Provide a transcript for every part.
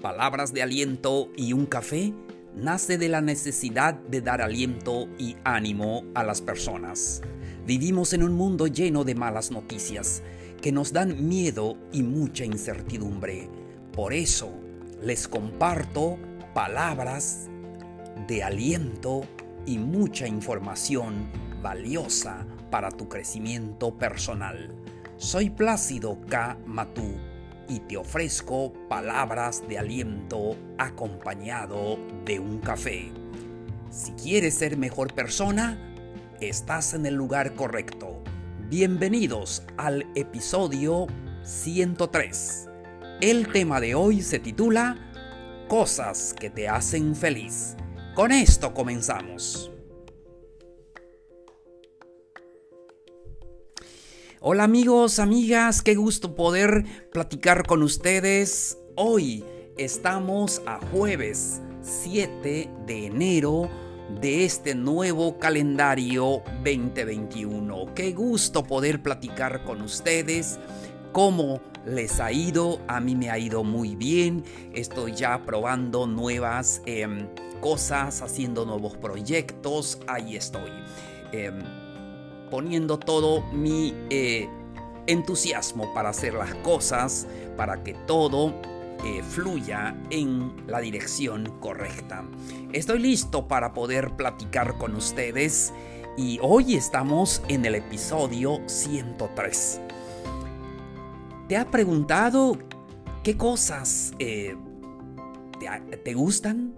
palabras de aliento y un café nace de la necesidad de dar aliento y ánimo a las personas. Vivimos en un mundo lleno de malas noticias que nos dan miedo y mucha incertidumbre. Por eso les comparto palabras de aliento y mucha información valiosa para tu crecimiento personal. Soy Plácido K. Matú y te ofrezco palabras de aliento acompañado de un café. Si quieres ser mejor persona, estás en el lugar correcto. Bienvenidos al episodio 103. El tema de hoy se titula Cosas que te hacen feliz. Con esto comenzamos. Hola amigos, amigas, qué gusto poder platicar con ustedes. Hoy estamos a jueves 7 de enero de este nuevo calendario 2021. Qué gusto poder platicar con ustedes. ¿Cómo les ha ido? A mí me ha ido muy bien. Estoy ya probando nuevas em, cosas, haciendo nuevos proyectos. Ahí estoy. Em, poniendo todo mi eh, entusiasmo para hacer las cosas, para que todo eh, fluya en la dirección correcta. Estoy listo para poder platicar con ustedes y hoy estamos en el episodio 103. ¿Te ha preguntado qué cosas eh, te, gustan?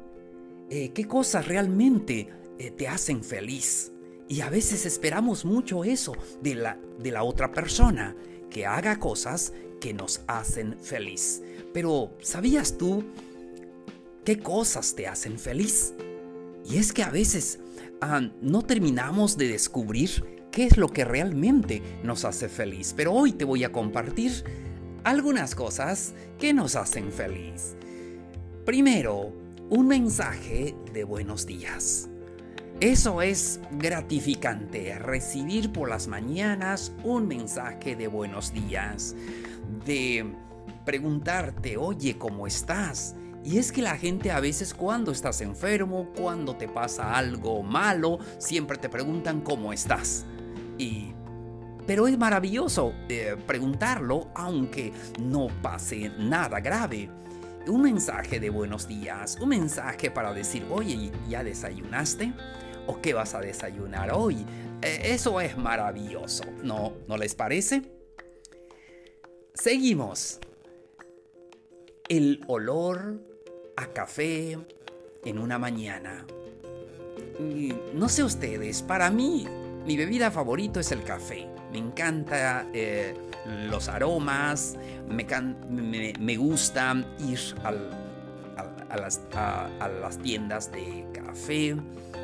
¿Qué cosas realmente te hacen feliz? Y a veces esperamos mucho eso de la, de la otra persona, que haga cosas que nos hacen feliz. Pero ¿sabías tú qué cosas te hacen feliz? Y es que a veces ah, no terminamos de descubrir qué es lo que realmente nos hace feliz. Pero hoy te voy a compartir algunas cosas que nos hacen feliz. Primero, un mensaje de buenos días. Eso es gratificante, recibir por las mañanas un mensaje de buenos días, de preguntarte, oye, ¿cómo estás? Y es que la gente a veces cuando estás enfermo, cuando te pasa algo malo, siempre te preguntan cómo estás. Y pero es maravilloso eh, preguntarlo aunque no pase nada grave. Un mensaje de buenos días, un mensaje para decir, oye, ¿ya desayunaste? ¿O qué vas a desayunar hoy? Eh, eso es maravilloso, ¿no? ¿No les parece? Seguimos. El olor a café en una mañana. No sé ustedes, para mí mi bebida favorito es el café. Me encanta eh, los aromas, me, me, gusta ir a, las, a las tiendas de café,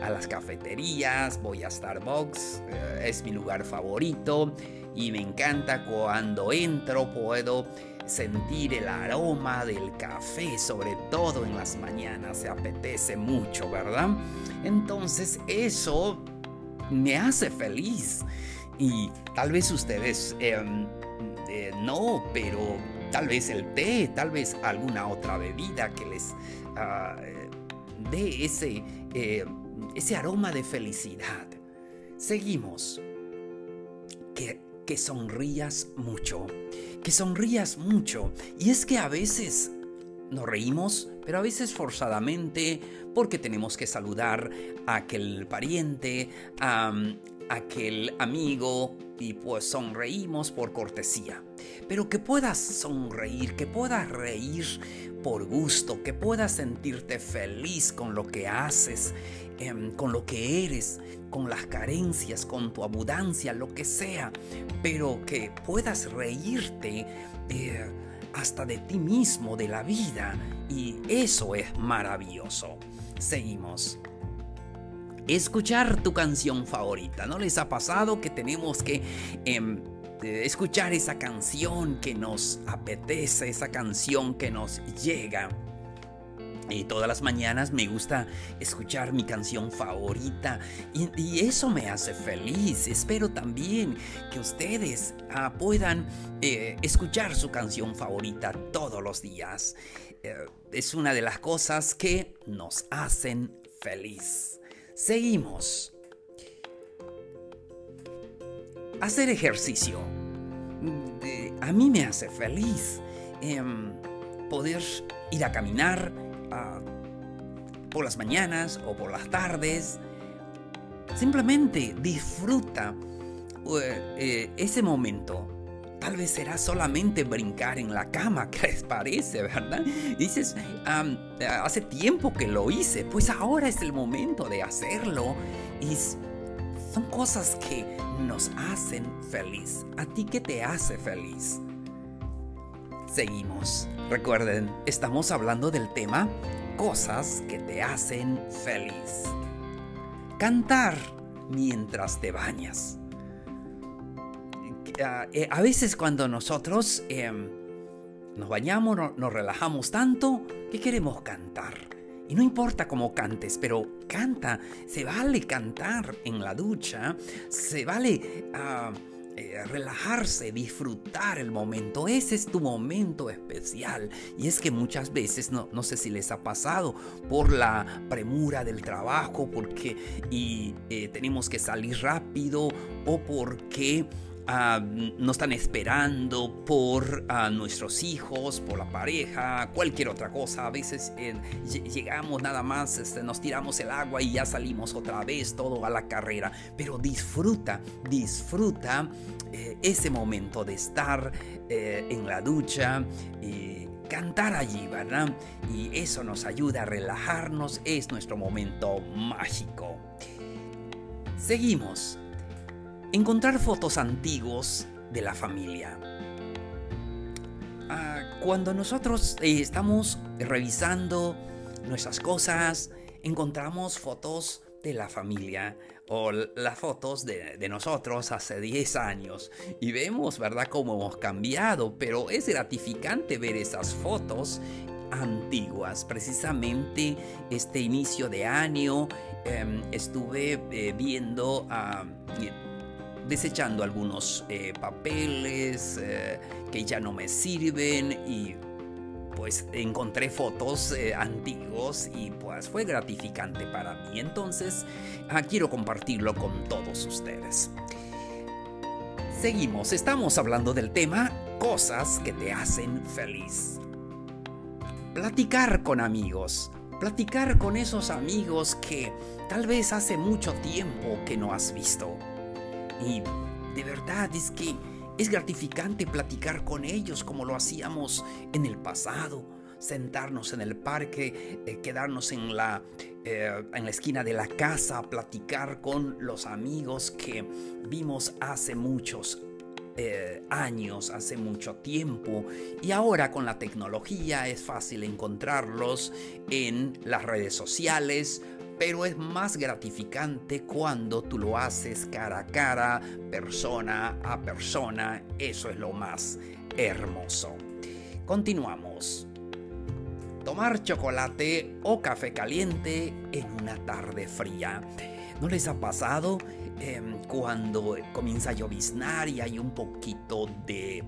a las cafeterías, voy a Starbucks, eh, es mi lugar favorito y me encanta cuando entro puedo sentir el aroma del café, sobre todo en las mañanas, se apetece mucho, ¿verdad? Entonces eso me hace feliz y tal vez ustedes em, eh, no, pero tal vez el té, tal vez alguna otra bebida que les uh, dé ese... Eh, ese aroma de felicidad. Seguimos. Que, que sonrías mucho, que sonrías mucho. Y es que a veces nos reímos, pero a veces forzadamente, porque tenemos que saludar a aquel pariente, a, aquel amigo, y pues sonreímos por cortesía. Pero que puedas sonreír, que puedas reír por gusto, que puedas sentirte feliz con lo que haces Em, con lo que eres, con las carencias, con tu abundancia, lo que sea, pero que puedas reírte eh, hasta de ti mismo, de la vida, y eso es maravilloso. Seguimos. Escuchar tu canción favorita. ¿No les ha pasado que tenemos que em, escuchar esa canción que nos apetece, esa canción que nos llega? Y todas las mañanas me gusta escuchar mi canción favorita y, eso me hace feliz. Espero también que ustedes ah, puedan eh, escuchar su canción favorita todos los días. eh, es una de las cosas que nos hacen feliz. Seguimos. Hacer ejercicio. a mí me hace feliz em, poder ir a caminar ah, por las mañanas o por las tardes. Simplemente disfruta eh, eh, ese momento Tal vez será solamente brincar en la cama, ¿qué les parece, verdad? Dices, hace tiempo que lo hice, pues ahora es el momento de hacerlo. Y son cosas que nos hacen feliz. ¿A ti qué te hace feliz? Seguimos. Recuerden, estamos hablando del tema cosas que te hacen feliz. Cantar mientras te bañas. Eh, a veces cuando nosotros em, nos bañamos, nos relajamos tanto que queremos cantar. Y no importa cómo cantes, pero canta. Se vale cantar en la ducha. Se vale eh, relajarse, disfrutar el momento. Ese es tu momento especial. Y es que muchas veces, no, no sé si les ha pasado, por la premura del trabajo, porque y, eh, tenemos que salir rápido o porque Ah, no están esperando por ah, nuestros hijos, por la pareja, cualquier otra cosa. A veces eh, llegamos nada más, este, nos tiramos el agua y ya salimos otra vez, todo a la carrera. Pero disfruta, disfruta eh, ese momento de estar eh, en la ducha y cantar allí, ¿verdad? Y eso nos ayuda a relajarnos, es nuestro momento mágico. Seguimos encontrar fotos antiguos de la familia. Ah, cuando nosotros eh, estamos revisando nuestras cosas, encontramos fotos de la familia o las fotos de, nosotros hace 10 años y vemos, ¿verdad?, cómo hemos cambiado, pero es gratificante ver esas fotos antiguas. Precisamente este inicio de año em, estuve eh, viendo a desechando algunos eh, papeles eh, que ya no me sirven y pues encontré fotos eh, antiguos y pues fue gratificante para mí. Entonces ah, quiero compartirlo con todos ustedes. Seguimos, estamos hablando del tema cosas que te hacen feliz. Platicar con amigos. Platicar con esos amigos que tal vez hace mucho tiempo que no has visto y de verdad es que es gratificante platicar con ellos como lo hacíamos en el pasado. Sentarnos en el parque, eh, quedarnos en la, eh, en la esquina de la casa, platicar con los amigos que vimos hace muchos eh, años, hace mucho tiempo. Y ahora con la tecnología es fácil encontrarlos en las redes sociales, pero es más gratificante cuando tú lo haces cara a cara, persona a persona. Eso es lo más hermoso. Continuamos. Tomar chocolate o café caliente en una tarde fría. ¿No les ha pasado em, cuando comienza a lloviznar y hay un poquito de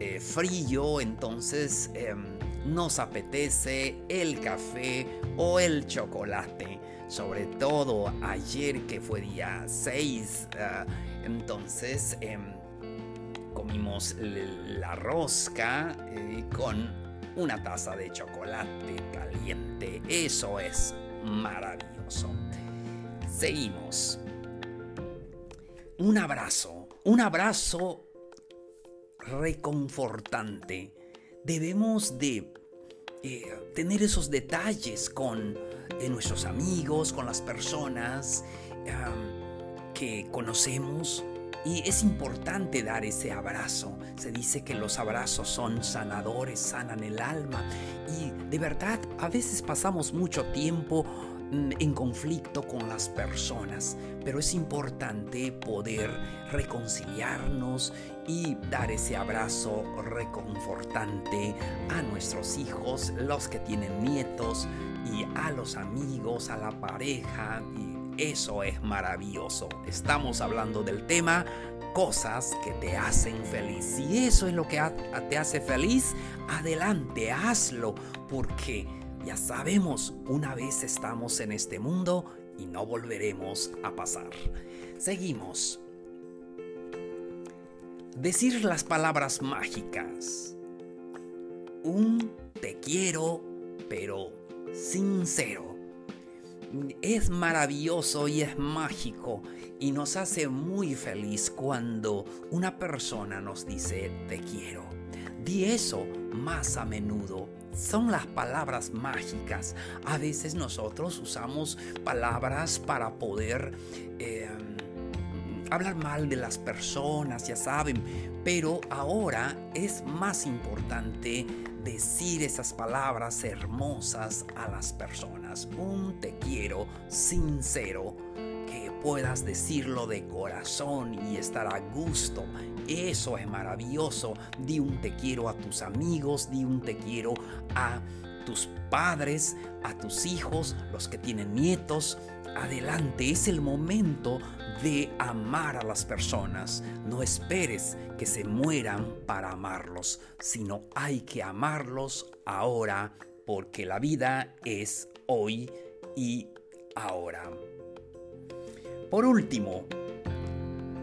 eh, frío? Entonces em, nos apetece el café o el chocolate sobre todo ayer que fue día 6, ah, entonces em, comimos la rosca eh, con una taza de chocolate caliente. Eso es maravilloso. Seguimos. Un abrazo, un abrazo reconfortante. Debemos de eh, tener esos detalles con de nuestros amigos, con las personas que conocemos. Y es importante dar ese abrazo. Se dice que los abrazos son sanadores, sanan el alma. Y de verdad, a veces pasamos mucho tiempo en conflicto con las personas, pero es importante poder reconciliarnos y dar ese abrazo reconfortante a nuestros hijos, los que tienen nietos, y a los amigos, a la pareja y Eso es maravilloso. Estamos hablando del tema cosas que te hacen feliz. Si eso es lo que te hace feliz, adelante, hazlo, porque ya sabemos, una vez estamos en este mundo y no volveremos a pasar. Seguimos. Decir las palabras mágicas. Un te quiero, pero sincero. Es maravilloso y es mágico y nos hace muy feliz cuando una persona nos dice te quiero. Di eso más a menudo. Son las palabras mágicas. A veces nosotros usamos palabras para poder eh, hablar mal de las personas, ya saben. Pero ahora es más importante decir esas palabras hermosas a las personas. Un te quiero sincero que puedas decirlo de corazón y estar a gusto. Eso es maravilloso. Di un te quiero a tus amigos, di un te quiero a tus padres, a tus hijos, los que tienen nietos. Adelante, es el momento de amar a las personas. No esperes que se mueran para amarlos, sino hay que amarlos ahora porque la vida es hoy y ahora. Por último,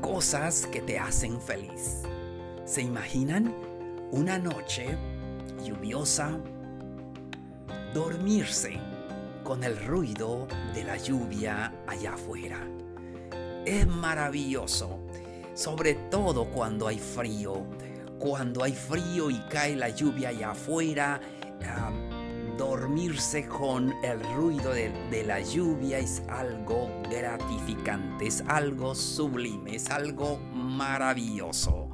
cosas que te hacen feliz. ¿Se imaginan una noche lluviosa? Dormirse con el ruido de la lluvia allá afuera. Es maravilloso, sobre todo cuando hay frío. Cuando hay frío y cae la lluvia allá afuera, dormirse con el ruido de, la lluvia es algo gratificante, es algo sublime, es algo maravilloso.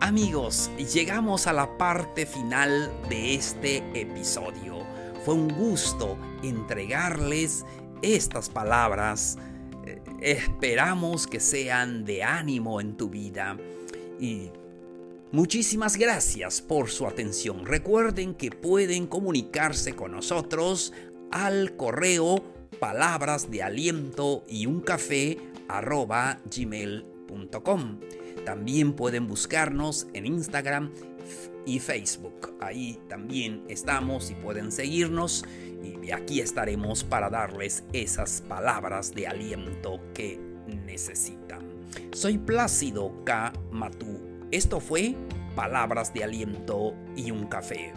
Amigos, llegamos a la parte final de este episodio. Fue un gusto entregarles estas palabras. Eh, esperamos que sean de ánimo en tu vida y Muchísimas gracias por su atención. Recuerden que pueden comunicarse con nosotros al correo palabras de aliento y un café arroba gmail.com. También pueden buscarnos en Instagram y Facebook. Ahí también estamos y pueden seguirnos y aquí estaremos para darles esas palabras de aliento que necesitan. Soy Plácido K. Matú esto fue Palabras de Aliento y un Café.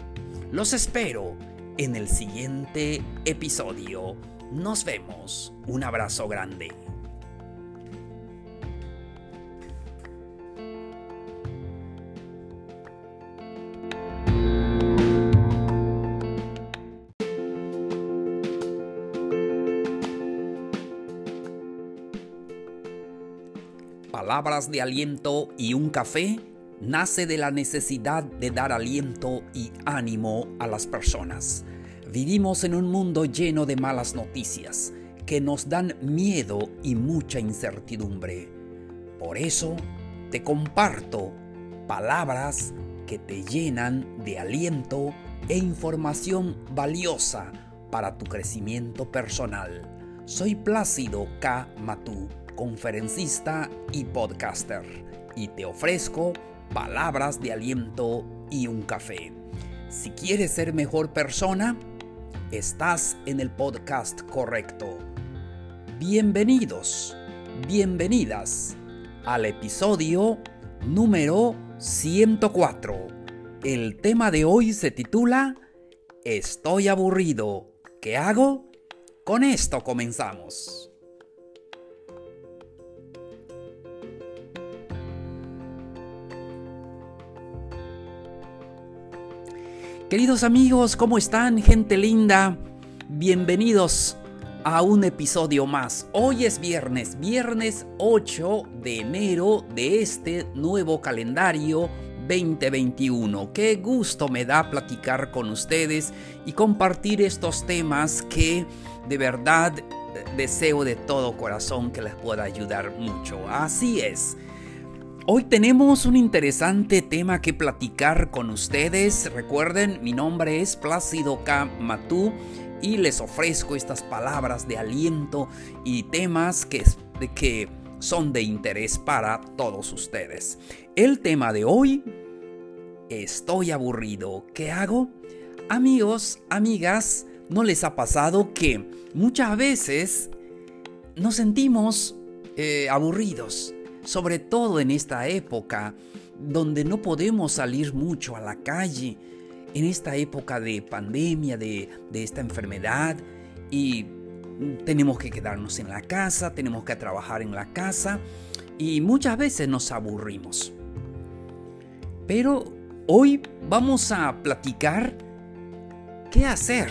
Los espero en el siguiente episodio. Nos vemos. Un abrazo grande. Palabras de aliento y un café nace de la necesidad de dar aliento y ánimo a las personas. Vivimos en un mundo lleno de malas noticias que nos dan miedo y mucha incertidumbre. Por eso te comparto palabras que te llenan de aliento e información valiosa para tu crecimiento personal. Soy Plácido K. Matú, conferencista y podcaster, y te ofrezco palabras de aliento y un café. Si quieres ser mejor persona, estás en el podcast correcto. Bienvenidos, bienvenidas al episodio número 104. El tema de hoy se titula Estoy aburrido. ¿Qué hago? Con esto comenzamos. Queridos amigos, ¿cómo están? Gente linda, bienvenidos a un episodio más. Hoy es viernes, viernes 8 de enero de este nuevo calendario 2021. Qué gusto me da platicar con ustedes y compartir estos temas que de verdad deseo de todo corazón que les pueda ayudar mucho. Así es. Hoy tenemos un interesante tema que platicar con ustedes. Recuerden, mi nombre es Plácido K. Matú y les ofrezco estas palabras de aliento y temas que, que son de interés para todos ustedes. El tema de hoy, estoy aburrido, ¿qué hago? Amigos, amigas, ¿no les ha pasado que muchas veces nos sentimos eh, aburridos? Sobre todo en esta época donde no podemos salir mucho a la calle, en esta época de pandemia, de, de esta enfermedad, y tenemos que quedarnos en la casa, tenemos que trabajar en la casa, y muchas veces nos aburrimos. Pero hoy vamos a platicar qué hacer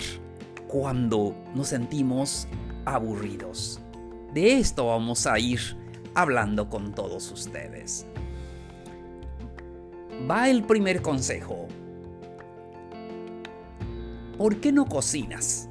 cuando nos sentimos aburridos. De esto vamos a ir hablando con todos ustedes. Va el primer consejo. ¿Por qué no cocinas?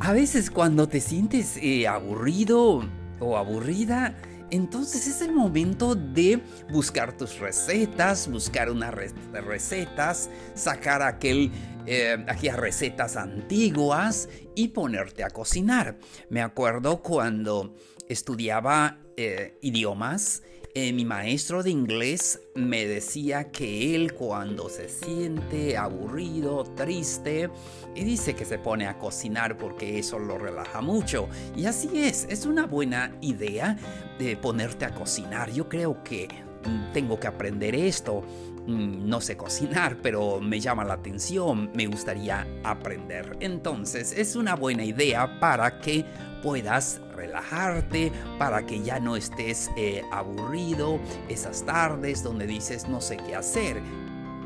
A veces cuando te sientes eh, aburrido o aburrida, entonces es el momento de buscar tus recetas, buscar unas recetas, sacar aquel, eh, aquellas recetas antiguas y ponerte a cocinar. Me acuerdo cuando estudiaba eh, idiomas, eh, mi maestro de inglés me decía que él cuando se siente aburrido, triste, y dice que se pone a cocinar porque eso lo relaja mucho. Y así es, es una buena idea de ponerte a cocinar. Yo creo que mm, tengo que aprender esto. Mm, no sé cocinar, pero me llama la atención, me gustaría aprender. Entonces es una buena idea para que puedas relajarte, para que ya no estés eh, aburrido esas tardes donde dices no sé qué hacer.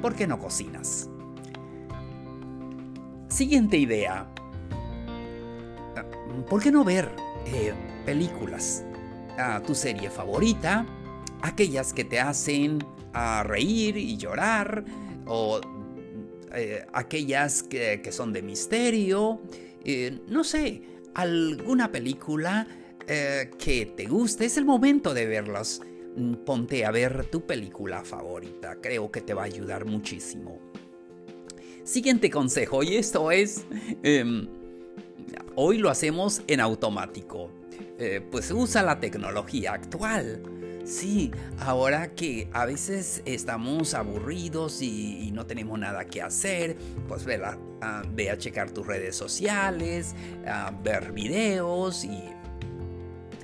¿Por qué no cocinas? Siguiente idea. ¿Por qué no ver eh, películas? a tu serie favorita, aquellas que te hacen a reír y llorar, o eh, aquellas que, son de misterio, no sé, alguna película eh, que te guste, es el momento de verlas. Mm, ponte a ver tu película favorita, creo que te va a ayudar muchísimo. Siguiente consejo, y esto es, em, hoy lo hacemos en automático, pues usa la tecnología actual. Sí, ahora que a veces estamos aburridos y, no tenemos nada que hacer, pues ve, a, ve a checar tus redes sociales, ver videos y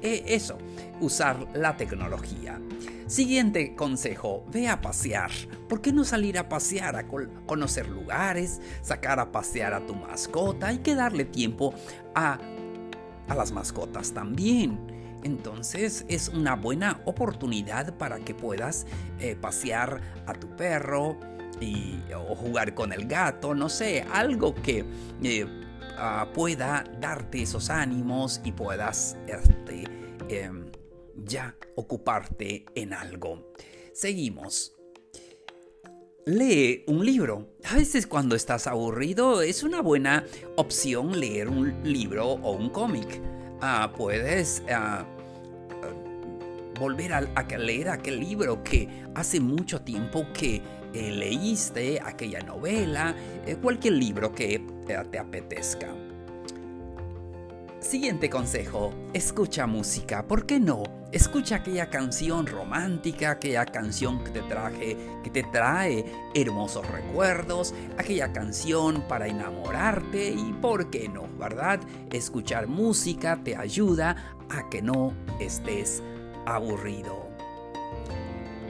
e, eso, usar la tecnología. Siguiente consejo, ve a pasear. ¿Por qué no salir a pasear, a conocer lugares, sacar a pasear a tu mascota? Hay que darle tiempo a, a las mascotas también. Entonces es una buena oportunidad para que puedas eh, pasear a tu perro y, o jugar con el gato, no sé, algo que eh, ah, pueda darte esos ánimos y puedas este, em, ya ocuparte en algo. Seguimos. Lee un libro. A veces cuando estás aburrido es una buena opción leer un libro o un cómic. Ah, puedes ah, volver a, leer aquel libro que hace mucho tiempo que eh, leíste, aquella novela, eh, cualquier libro que eh, te apetezca. Siguiente consejo, escucha música, ¿por qué no? Escucha aquella canción romántica, aquella canción que te traje, que te trae hermosos recuerdos, aquella canción para enamorarte y por qué no, ¿verdad? Escuchar música te ayuda a que no estés aburrido.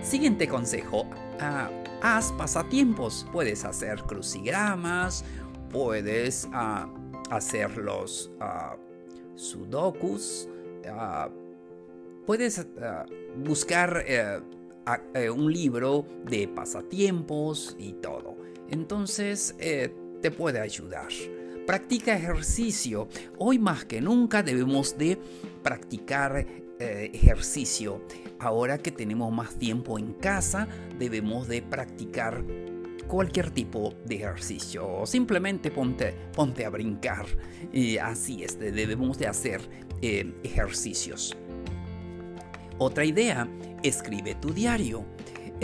Siguiente consejo. Ah, haz pasatiempos. Puedes hacer crucigramas, puedes ah, ah, sudokus, puedes buscar eh, eh, un libro de pasatiempos y todo. Entonces eh, te puede ayudar. Practica ejercicio. Hoy más que nunca debemos de practicar ejercicio. Ahora que tenemos más tiempo en casa, debemos de practicar cualquier tipo de ejercicio simplemente ponte, ponte a brincar. y así es, debemos de hacer eh, ejercicios. Otra idea, escribe tu diario.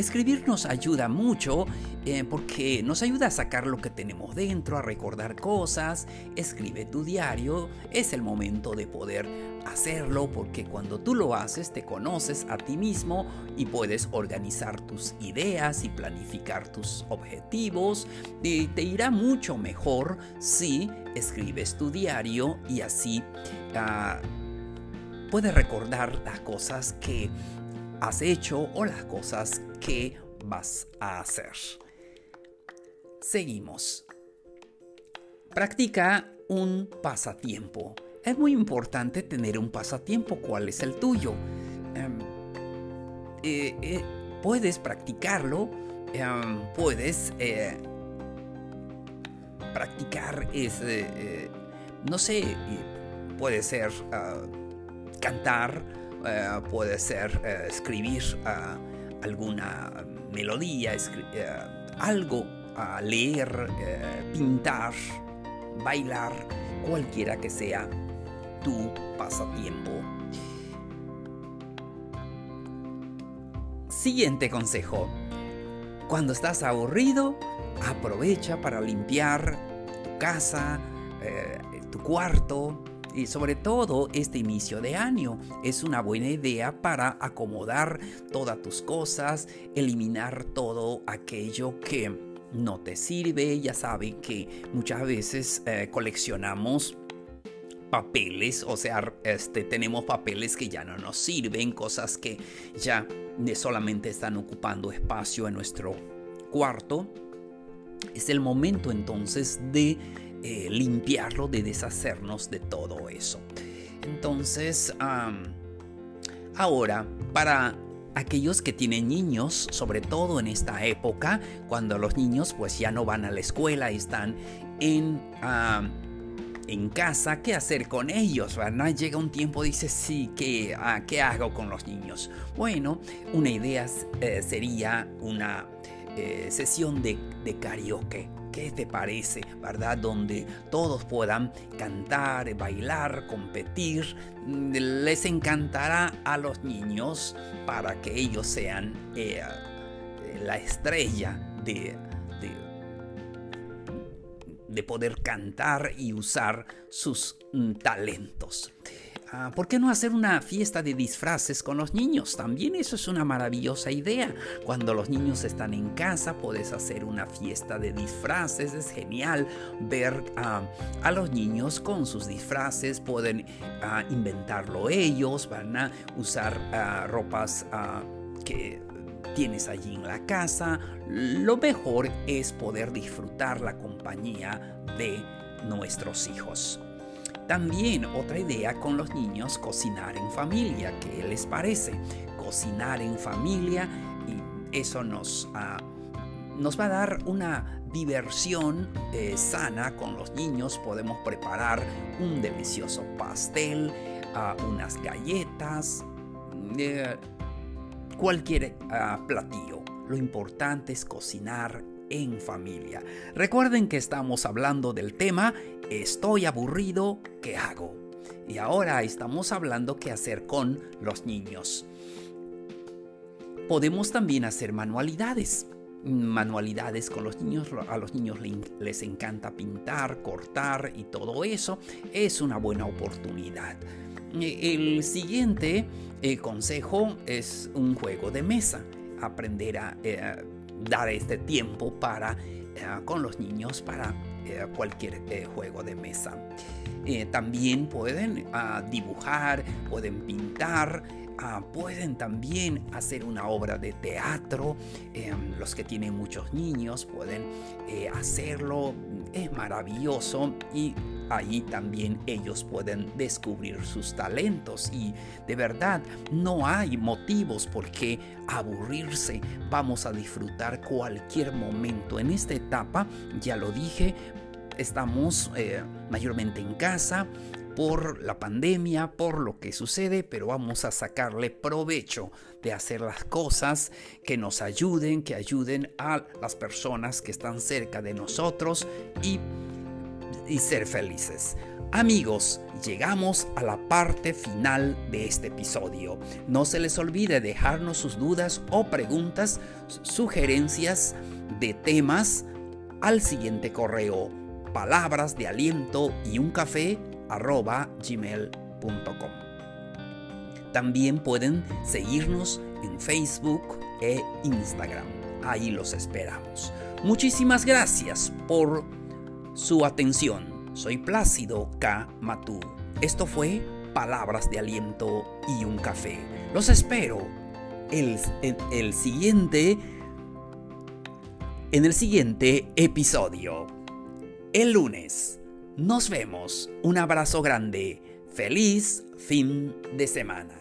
Escribir nos ayuda mucho eh, porque nos ayuda a sacar lo que tenemos dentro, a recordar cosas. Escribe tu diario, es el momento de poder hacerlo porque cuando tú lo haces te conoces a ti mismo y puedes organizar tus ideas y planificar tus objetivos. Y te irá mucho mejor si escribes tu diario y así ah, puedes recordar las cosas que has hecho o las cosas que vas a hacer. Seguimos. Practica un pasatiempo. Es muy importante tener un pasatiempo. ¿Cuál es el tuyo? Em, eh, eh, puedes practicarlo. Em, puedes eh, practicar es, no sé, puede ser ah, cantar, puede ser escribir ah, alguna melodía, algo leer, eh, pintar, bailar, cualquiera que sea tu pasatiempo. Siguiente consejo. Cuando estás aburrido, aprovecha para limpiar tu casa, eh, tu cuarto, y sobre todo este inicio de año es una buena idea para acomodar todas tus cosas, eliminar todo aquello que no te sirve. Ya saben que muchas veces eh, coleccionamos papeles, o sea, este, tenemos papeles que ya no nos sirven, cosas que ya solamente están ocupando espacio en nuestro cuarto. Es el momento entonces de eh, limpiarlo, de deshacernos de todo eso. Entonces, ahora, para aquellos que tienen niños, sobre todo en esta época, cuando los niños pues ya no van a la escuela están en, en casa, ¿qué hacer con ellos? Llega un tiempo, dice, sí, ¿qué, ah, ¿qué hago con los niños? Bueno, una idea eh, sería una eh, sesión de, de karaoke ¿Qué te parece, verdad? Donde todos puedan cantar, bailar, competir. Les encantará a los niños para que ellos sean eh, la estrella de, de, de poder cantar y usar sus talentos. Ah, ¿Por qué no hacer una fiesta de disfraces con los niños? También eso es una maravillosa idea. Cuando los niños están en casa puedes hacer una fiesta de disfraces. Es genial ver ah, a los niños con sus disfraces. Pueden ah, inventarlo ellos. Van a usar ropas que tienes allí en la casa. Lo mejor es poder disfrutar la compañía de nuestros hijos. También otra idea con los niños, cocinar en familia. ¿Qué les parece? Cocinar en familia y eso nos, ah, nos va a dar una diversión eh, sana con los niños. Podemos preparar un delicioso pastel, ah, unas galletas, eh, cualquier ah, platillo. Lo importante es cocinar en familia. Recuerden que estamos hablando del tema Estoy aburrido, ¿qué hago? Y ahora estamos hablando qué hacer con los niños. Podemos también hacer manualidades. Manualidades con los niños, a los niños les encanta pintar, cortar y todo eso. Es una buena oportunidad. El siguiente eh, consejo es un juego de mesa. Aprender a eh, dar este tiempo para, eh, con los niños para eh, cualquier eh, juego de mesa. también pueden ah, dibujar, pueden pintar, ah, pueden también hacer una obra de teatro. Em, los que tienen muchos niños pueden hacerlo. Es maravilloso y ahí también ellos pueden descubrir sus talentos y de verdad no hay motivos por qué aburrirse. Vamos a disfrutar cualquier momento. En esta etapa, ya lo dije, estamos eh, mayormente en casa por la pandemia, por lo que sucede, pero vamos a sacarle provecho de hacer las cosas que nos ayuden, que ayuden a las personas que están cerca de nosotros y y ser felices. Amigos, llegamos a la parte final de este episodio. No se les olvide dejarnos sus dudas o preguntas, sugerencias de temas al siguiente correo palabras de aliento y un café gmail.com. También pueden seguirnos en Facebook e Instagram. Ahí los esperamos. Muchísimas gracias por su atención. Soy Plácido K. Matú. Esto fue Palabras de Aliento y un Café. Los espero el, el siguiente, en el siguiente episodio. El lunes. Nos vemos. Un abrazo grande. Feliz fin de semana.